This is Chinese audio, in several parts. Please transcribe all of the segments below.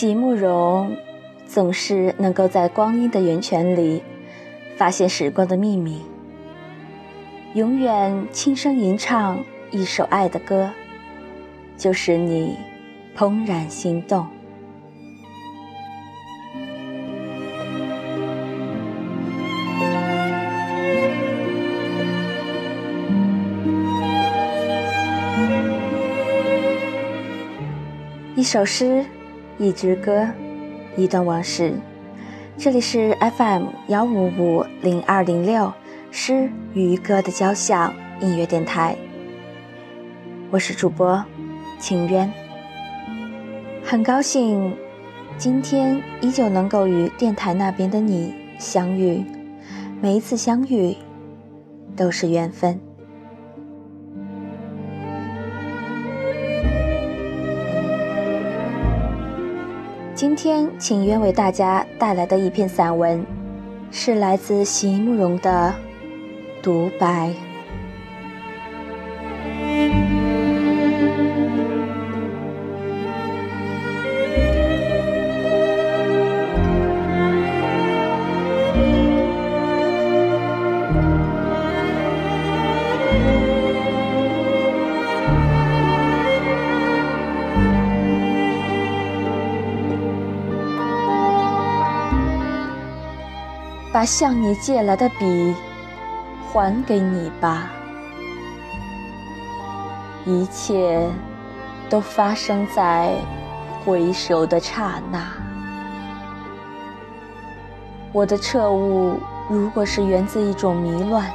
席慕容总是能够在光阴的源泉里发现时光的秘密，永远轻声吟唱一首爱的歌，就使你怦然心动。一首诗，一支歌，一段往事。这里是 FM 幺五五零二零六诗与歌的交响音乐电台。我是主播清渊，很高兴今天依旧能够与电台那边的你相遇。每一次相遇都是缘分。今天，请愿为大家带来的一篇散文，是来自席慕容的《独白》。把向你借来的笔还给你吧，一切都发生在回首的刹那。我的彻悟，如果是源自一种迷乱，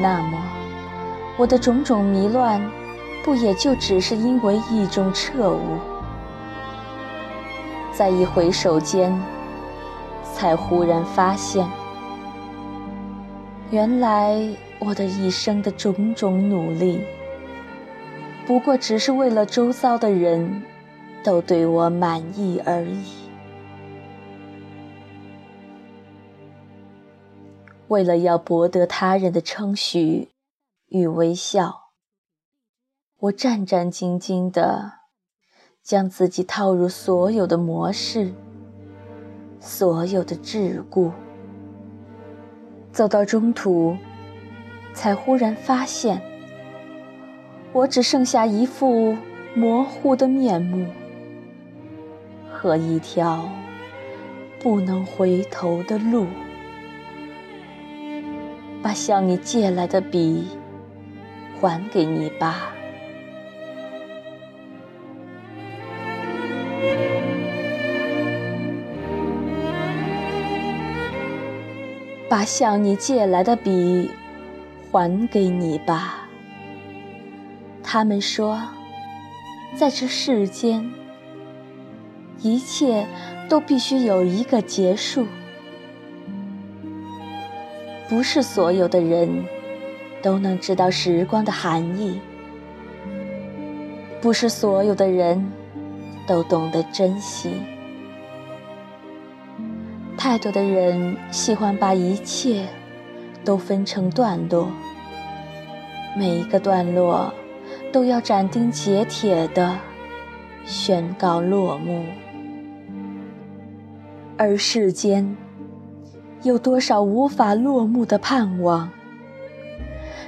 那么我的种种迷乱，不也就只是因为一种彻悟？在一回首间。才忽然发现，原来我的一生的种种努力，不过只是为了周遭的人都对我满意而已。为了要博得他人的称许与微笑，我战战兢兢地将自己套入所有的模式。所有的桎梏，走到中途，才忽然发现，我只剩下一副模糊的面目和一条不能回头的路。把向你借来的笔还给你吧。把向你借来的笔还给你吧。他们说，在这世间，一切都必须有一个结束。不是所有的人都能知道时光的含义，不是所有的人都懂得珍惜。太多的人喜欢把一切都分成段落，每一个段落都要斩钉截铁地宣告落幕。而世间有多少无法落幕的盼望？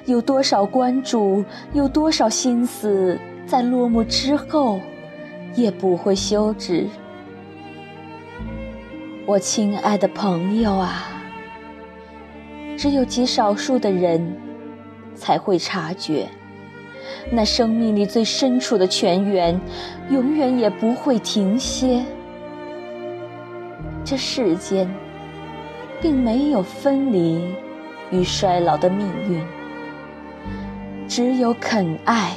有多少关注？有多少心思在落幕之后也不会休止？我亲爱的朋友啊，只有极少数的人才会察觉，那生命里最深处的泉源，永远也不会停歇。这世间并没有分离与衰老的命运，只有肯爱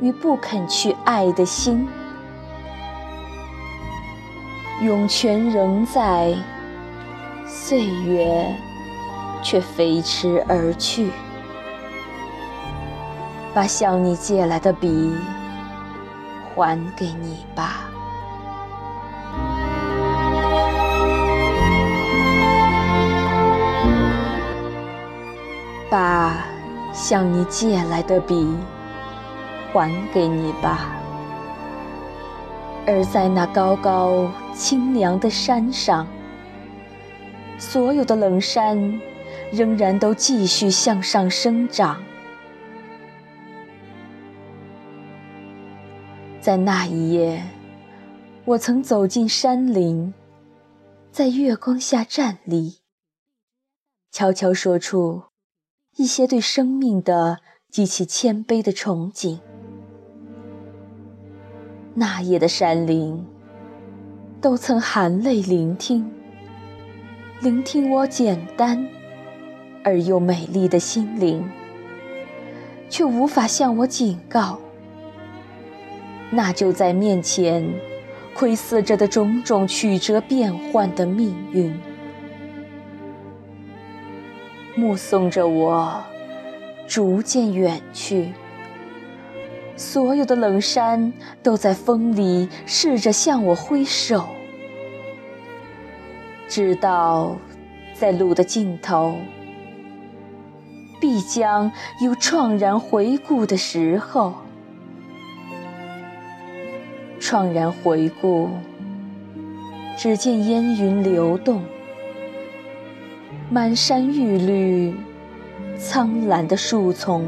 与不肯去爱的心。涌泉仍在，岁月却飞驰而去。把向你借来的笔还给你吧，把向你借来的笔还给你吧。而在那高高清凉的山上，所有的冷山仍然都继续向上生长。在那一夜，我曾走进山林，在月光下站立，悄悄说出一些对生命的极其谦卑的憧憬。那夜的山林，都曾含泪聆听，聆听我简单而又美丽的心灵，却无法向我警告。那就在面前，窥伺着的种种曲折变幻的命运，目送着我逐渐远去。所有的冷山都在风里试着向我挥手，直到在路的尽头，必将有怆然回顾的时候。怆然回顾，只见烟云流动，满山玉绿，苍蓝的树丛，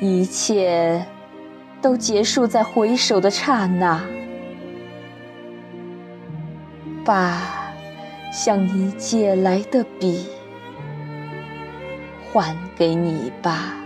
一切都结束在回首的刹那。把向你借来的笔还给你吧。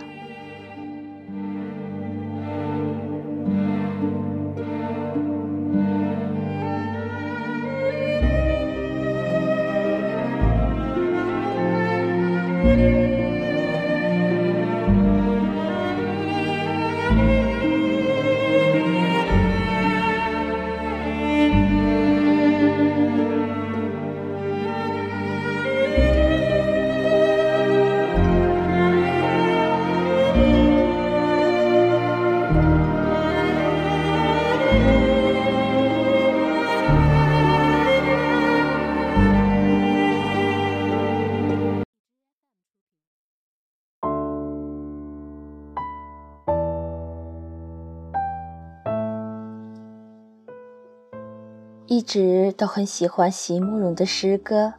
一直都很喜欢席慕容的诗歌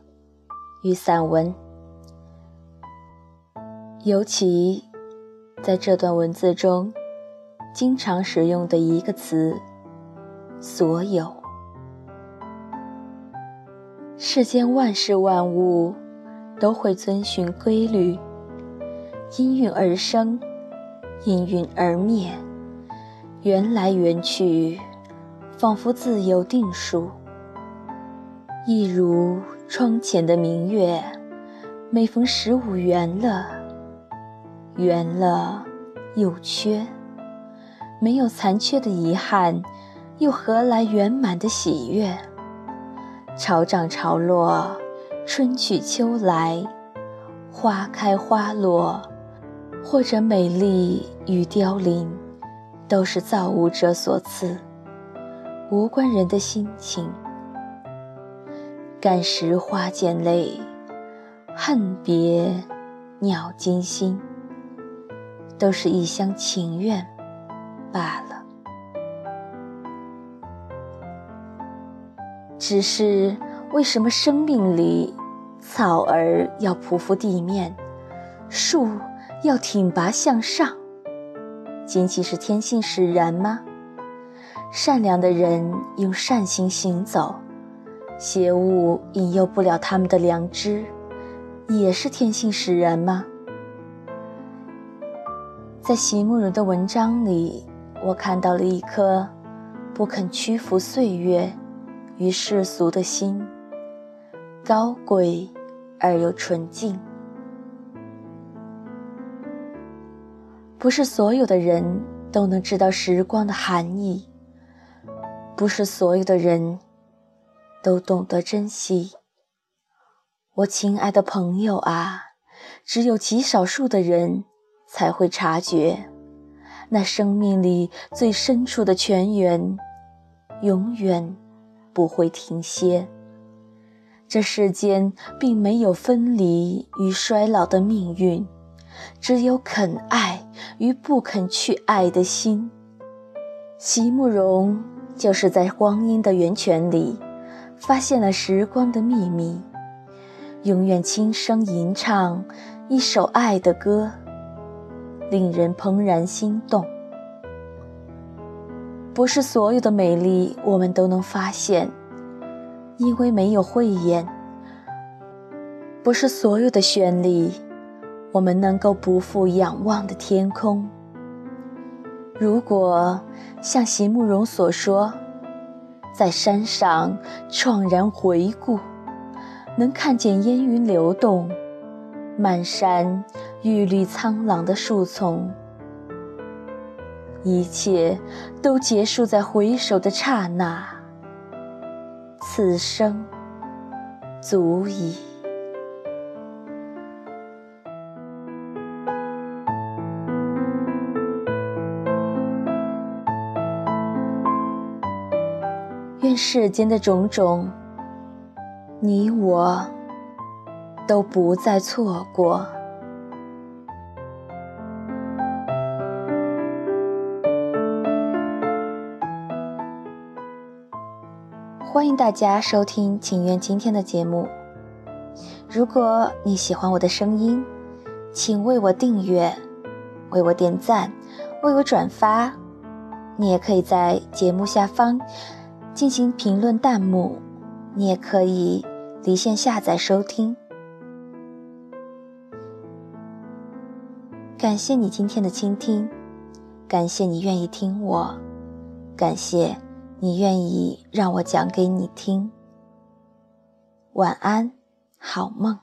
与散文，尤其在这段文字中，经常使用的一个词“所有”。世间万事万物都会遵循规律，因运而生，因运而灭，缘来缘去。仿佛自有定数，一如窗前的明月，每逢十五圆了，圆了又缺，没有残缺的遗憾，又何来圆满的喜悦？潮涨潮落，春去秋来，花开花落，或者美丽与凋零，都是造物者所赐。无关人的心情，感时花溅泪，恨别鸟惊心，都是一厢情愿罢了。只是为什么生命里，草儿要匍匐地面，树要挺拔向上？仅仅是天性使然吗？善良的人用善心行走，邪物引诱不了他们的良知，也是天性使然吗？在席慕容的文章里，我看到了一颗不肯屈服岁月与世俗的心，高贵而又纯净。不是所有的人都能知道时光的含义。不是所有的人都懂得珍惜，我亲爱的朋友啊，只有极少数的人才会察觉，那生命里最深处的泉源，永远不会停歇。这世间并没有分离与衰老的命运，只有肯爱与不肯去爱的心。席慕容就是在光阴的源泉里，发现了时光的秘密，永远轻声吟唱一首爱的歌，令人怦然心动。不是所有的美丽我们都能发现，因为没有慧眼；不是所有的绚丽我们能够不负仰望的天空。如果像席慕容所说，在山上怆然回顾，能看见烟云流动，满山郁绿苍老的树丛。一切都结束在回首的刹那，此生足矣。世间的种种，你我都不再错过。欢迎大家收听请愿今天的节目。如果你喜欢我的声音，请为我订阅，为我点赞，为我转发。你也可以在节目下方进行评论弹幕，你也可以离线下载收听。感谢你今天的倾听，感谢你愿意听我，感谢。你愿意让我讲给你听？晚安，好梦。